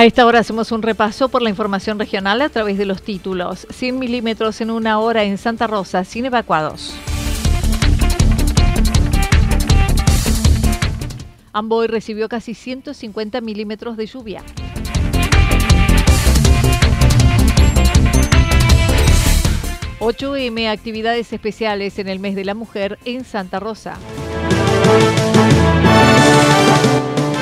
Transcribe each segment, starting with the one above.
A esta hora hacemos un repaso por la información regional a través de los títulos. 100 milímetros en una hora en Santa Rosa, sin evacuados. Amboy recibió casi 150 milímetros de lluvia. ...8M actividades especiales en el mes de la mujer en Santa Rosa.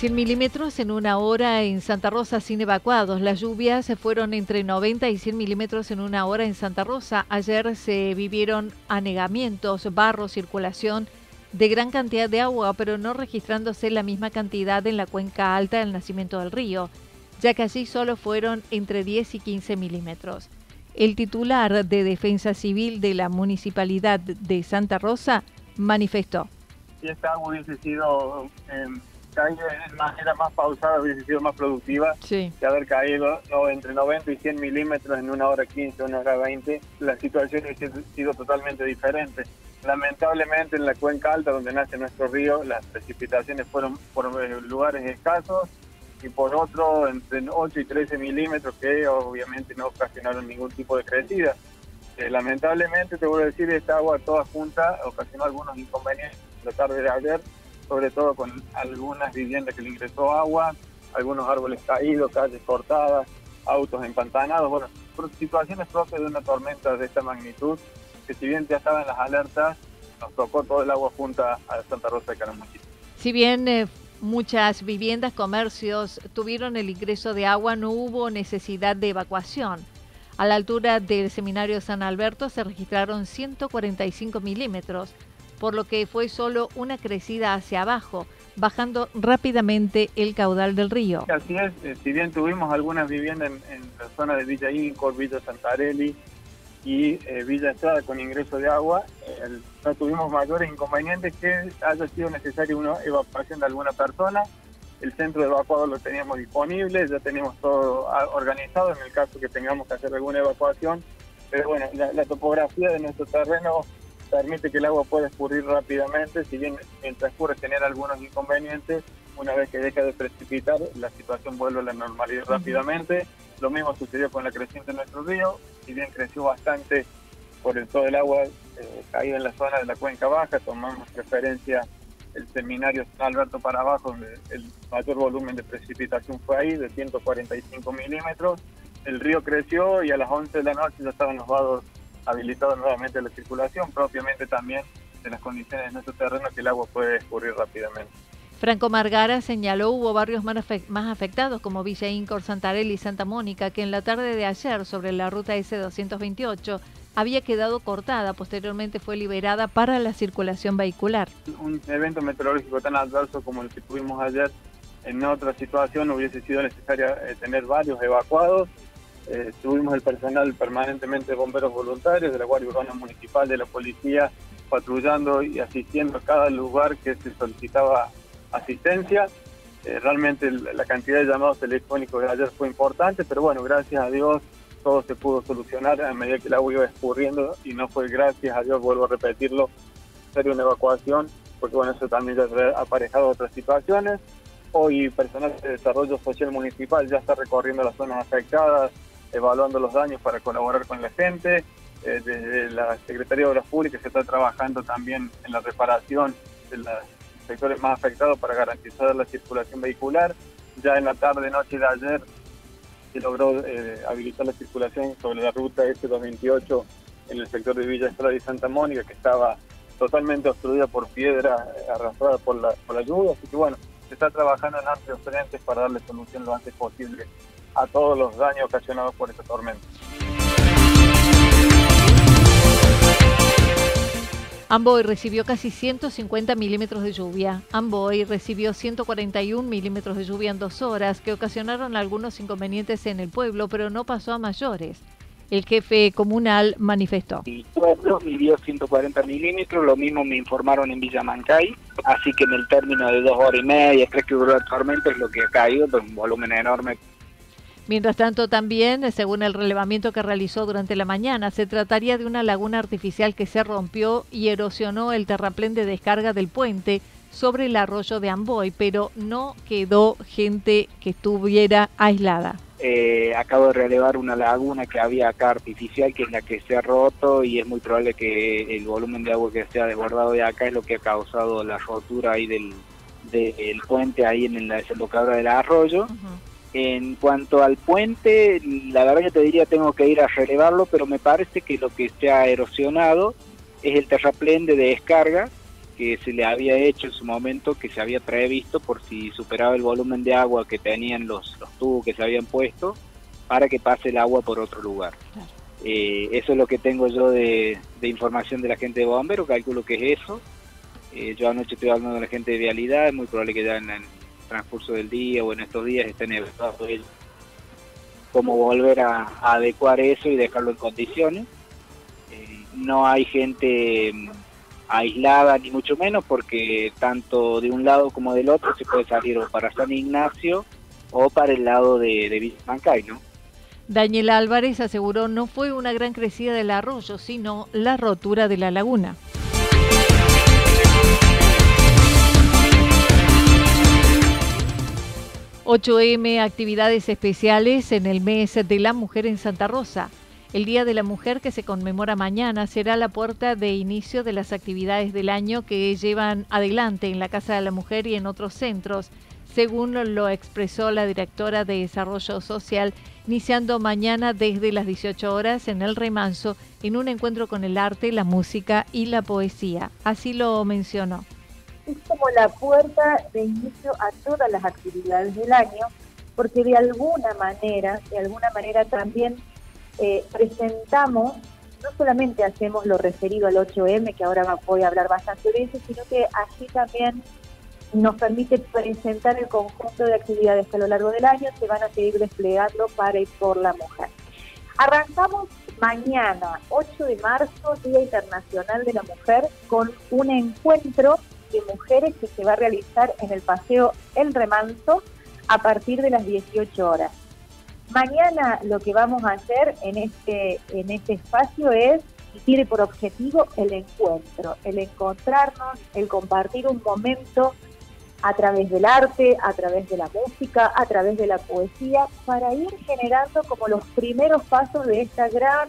100 milímetros en una hora en Santa Rosa sin evacuados. Las lluvias fueron entre 90 y 100 milímetros en una hora en Santa Rosa. Ayer se vivieron anegamientos, barro, circulación de gran cantidad de agua, pero no registrándose la misma cantidad en la cuenca alta del nacimiento del río, ya que allí solo fueron entre 10 y 15 milímetros. El titular de Defensa Civil de la Municipalidad de Santa Rosa manifestó. Si esta agua hubiese sido caído en manera más pausada hubiese sido más productiva. Que haber caído entre 90 y 100 milímetros en una hora 15, una hora 20, la situación hubiese sido totalmente diferente. Lamentablemente en la cuenca alta donde nace nuestro río las precipitaciones fueron por lugares escasos. Y por otro entre 8 y 13 milímetros que obviamente no ocasionaron ningún tipo de crecida. Eh, lamentablemente te voy a decir, esta agua toda junta ocasionó algunos inconvenientes la tarde de ayer sobre todo con algunas viviendas que le ingresó agua, algunos árboles caídos, calles cortadas, autos empantanados, bueno, situaciones propias de una tormenta de esta magnitud, que si bien ya estaban las alertas, nos tocó todo el agua junta a Santa Rosa de Caramuchita. Si bien eh, muchas viviendas, comercios tuvieron el ingreso de agua, no hubo necesidad de evacuación. A la altura del seminario San Alberto se registraron 145 milímetros, por lo que fue solo una crecida hacia abajo, bajando rápidamente el caudal del río. Así es, eh, si bien tuvimos algunas viviendas en, la zona de Villa Incor, Villa Santarelli y eh, Villa Estrada con ingreso de agua, no tuvimos mayores inconvenientes que haya sido necesaria una evacuación de alguna persona. El centro de evacuado lo teníamos disponible, ya teníamos todo organizado en el caso que tengamos que hacer alguna evacuación. Pero bueno, la topografía de nuestro terreno permite que el agua pueda escurrir rápidamente, si bien mientras escurre genera algunos inconvenientes, una vez que deja de precipitar, la situación vuelve a la normalidad rápidamente. Lo mismo sucedió con la creciente de nuestro río, si bien creció bastante por el, todo el agua eh, en la zona de la cuenca baja, tomamos referencia el seminario San Alberto para abajo, donde el mayor volumen de precipitación fue ahí, de 145 milímetros. El río creció y a las 11 de la noche ya estaban los vados habilitado nuevamente la circulación, propiamente también de las condiciones de nuestro terreno que el agua puede escurrir rápidamente. Franco Margara señaló hubo barrios más afectados como Villa Incor, Santarelli y Santa Mónica que en la tarde de ayer sobre la ruta S228 había quedado cortada, posteriormente fue liberada para la circulación vehicular. Un evento meteorológico tan adverso como el que tuvimos ayer, en otra situación hubiese sido necesario eh, tener varios evacuados eh, tuvimos el personal permanentemente de bomberos voluntarios, de la Guardia Urbana Municipal, de la Policía, patrullando y asistiendo a cada lugar que se solicitaba asistencia. Eh, realmente la cantidad de llamados telefónicos de ayer fue importante, pero bueno, gracias a Dios todo se pudo solucionar a medida que el agua iba escurriendo y no fue gracias a Dios, vuelvo a repetirlo, sería una evacuación, porque bueno, eso también ya ha aparejado otras situaciones. Hoy personal de desarrollo social municipal ya está recorriendo las zonas afectadas, evaluando los daños para colaborar con la gente. Eh, desde la Secretaría de Obras Públicas se está trabajando también en la reparación de los sectores más afectados para garantizar la circulación vehicular. Ya en la tarde, noche de ayer, se logró eh, habilitar la circulación sobre la ruta S228 en el sector de Villa Estrada y Santa Mónica, que estaba totalmente obstruida por piedra eh, arrastrada por la, por la lluvia. Así que bueno, se está trabajando en amplios frentes para darle solución lo antes posible a todos los daños ocasionados por esta tormenta. Amboy recibió casi 150 milímetros de lluvia. Amboy recibió 141 milímetros de lluvia en dos horas que ocasionaron algunos inconvenientes en el pueblo, pero no pasó a mayores. El jefe comunal manifestó. El pueblo vivió 140 milímetros, lo mismo me informaron en Villamancay, así que en el término de dos horas y media, tres que duró la tormenta es lo que ha caído, pues un volumen enorme Mientras tanto, también, según el relevamiento que realizó durante la mañana, se trataría de una laguna artificial que se rompió y erosionó el terraplén de descarga del puente sobre el arroyo de Amboy, pero no quedó gente que estuviera aislada. Eh, acabo de relevar una laguna que había acá artificial, que es la que se ha roto y es muy probable que el volumen de agua que se ha desbordado de acá es lo que ha causado la rotura ahí del, del puente ahí en la desembocadura del arroyo. En cuanto al puente, la verdad que te diría tengo que ir a relevarlo, pero me parece que lo que se ha erosionado es el terraplén de descarga que se le había hecho en su momento, que se había previsto por si superaba el volumen de agua que tenían los, los tubos que se habían puesto, para que pase el agua por otro lugar. Eh, eso es lo que tengo yo de, información de la gente de bomberos, calculo que es eso. Eh, yo anoche estoy hablando con la gente de vialidad, es muy probable que ya en, transcurso del día o en estos días estén evaluando el cómo volver a, adecuar eso y dejarlo en condiciones. Eh, no hay gente mm, aislada ni mucho menos porque tanto de un lado como del otro se puede salir o para San Ignacio o para el lado de, de ¿no? Daniel Álvarez aseguró no fue una gran crecida del arroyo, sino la rotura de la laguna. 8M, actividades especiales en el mes de la mujer en Santa Rosa. El Día de la Mujer que se conmemora mañana será la puerta de inicio de las actividades del año que llevan adelante en la Casa de la Mujer y en otros centros, según lo expresó la directora de Desarrollo Social, iniciando mañana desde las 18 horas en el remanso en un encuentro con el arte, la música y la poesía. Así lo mencionó es como la puerta de inicio a todas las actividades del año, porque de alguna manera, de alguna manera también eh, presentamos, no solamente hacemos lo referido al 8M, que ahora voy a hablar bastante de eso, sino que así también nos permite presentar el conjunto de actividades que a lo largo del año se van a seguir desplegando para y por la mujer. Arrancamos mañana, 8 de marzo, Día Internacional de la Mujer, con un encuentro de mujeres que se va a realizar en el Paseo El Remanso a partir de las 18 horas. Mañana lo que vamos a hacer en este, en este espacio es, y tiene por objetivo el encuentro, el encontrarnos, el compartir un momento a través del arte, a través de la música, a través de la poesía, para ir generando como los primeros pasos de esta gran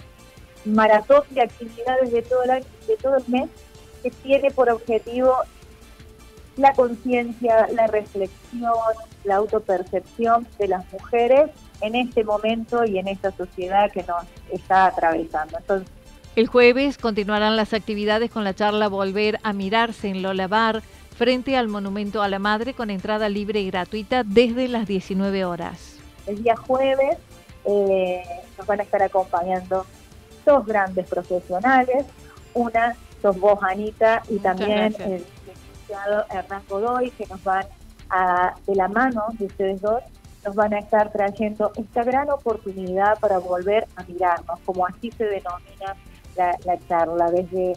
maratón de actividades de todo el, año, de todo el mes que tiene por objetivo la conciencia, la reflexión, la autopercepción de las mujeres en este momento y en esta sociedad que nos está atravesando. Entonces, el jueves continuarán las actividades con la charla Volver a mirarse en Lola Bar frente al Monumento a la Madre con entrada libre y gratuita desde las 19 horas. El día jueves eh, nos van a estar acompañando dos grandes profesionales, una sos vos Anita y también el Hernán Godoy, que nos van a, de la mano de ustedes dos nos van a estar trayendo esta gran oportunidad para volver a mirarnos, como así se denomina la, la charla, desde,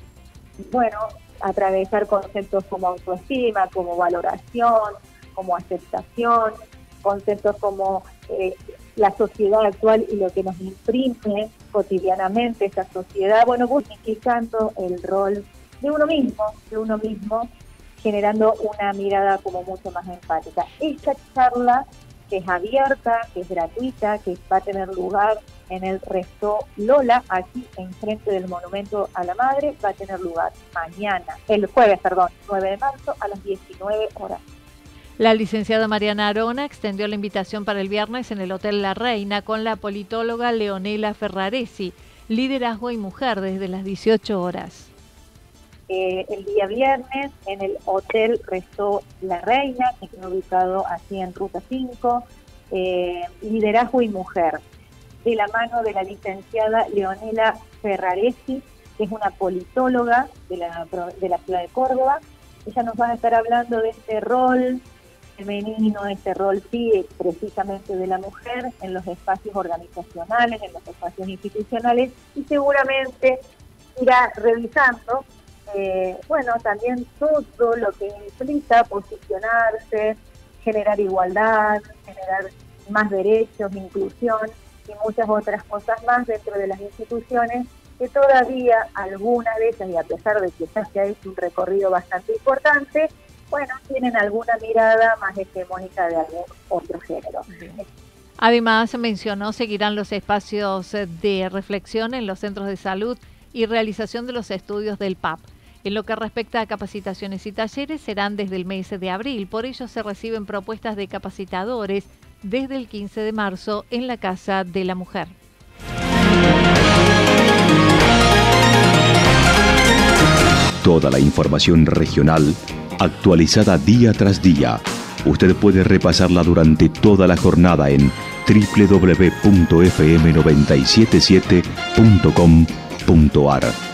bueno, atravesar conceptos como autoestima, como valoración, como aceptación, conceptos como eh, la sociedad actual y lo que nos imprime cotidianamente esa sociedad, bueno, justificando el rol de uno mismo, de uno mismo, generando una mirada como mucho más empática. Esta charla que es abierta, que es gratuita, que va a tener lugar en el resto Lola, aquí enfrente del Monumento a la Madre, va a tener lugar mañana, el jueves, perdón, 9 de marzo a las 19 horas. La licenciada Mariana Arona extendió la invitación para el viernes en el Hotel La Reina con la politóloga Leonela Ferraresi, liderazgo y mujer desde las 18 horas. Eh, el día viernes en el Hotel Resto La Reina, que está ubicado aquí en Ruta 5, eh, liderazgo y mujer, de la mano de la licenciada Leonela Ferraresi, que es una politóloga de la, de la ciudad de Córdoba. Ella nos va a estar hablando de este rol femenino, este rol sí precisamente de la mujer en los espacios organizacionales, en los espacios institucionales y seguramente irá revisando, eh, bueno, también todo lo que implica posicionarse, generar igualdad, generar más derechos, inclusión y muchas otras cosas más dentro de las instituciones que todavía algunas de ellas, y a pesar de que ya se ha hecho un recorrido bastante importante, bueno, tienen alguna mirada más hegemónica de algún otro género. Además, mencionó, seguirán los espacios de reflexión en los centros de salud y realización de los estudios del PAP. En lo que respecta a capacitaciones y talleres, serán desde el mes de abril. Por ello, se reciben propuestas de capacitadores desde el 15 de marzo en la Casa de la Mujer. Toda la información regional actualizada día tras día. Usted puede repasarla durante toda la jornada en www.fm977.com.ar.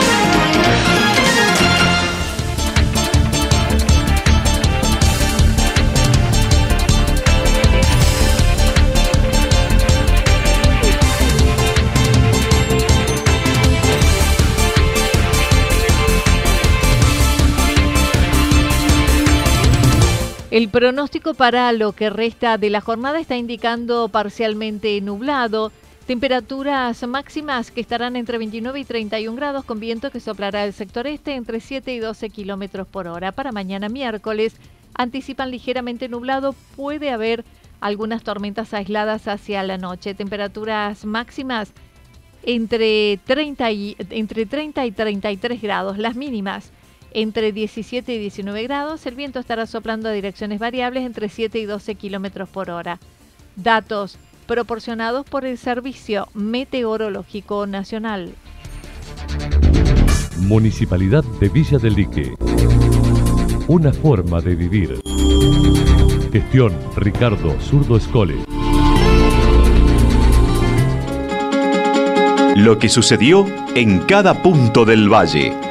El pronóstico para lo que resta de la jornada está indicando parcialmente nublado, temperaturas máximas que estarán entre 29 y 31 grados con viento que soplará el sector este entre 7 y 12 kilómetros por hora. Para mañana miércoles anticipan ligeramente nublado, puede haber algunas tormentas aisladas hacia la noche. Temperaturas máximas entre 30 y, entre 30 y 33 grados, las mínimas entre 17 y 19 grados. El viento estará soplando a direcciones variables entre 7 y 12 kilómetros por hora. Datos proporcionados por el Servicio Meteorológico Nacional. Municipalidad de Villa del Lique. Una forma de vivir. Gestión Ricardo Zurdo Escole. Lo que sucedió en cada punto del valle.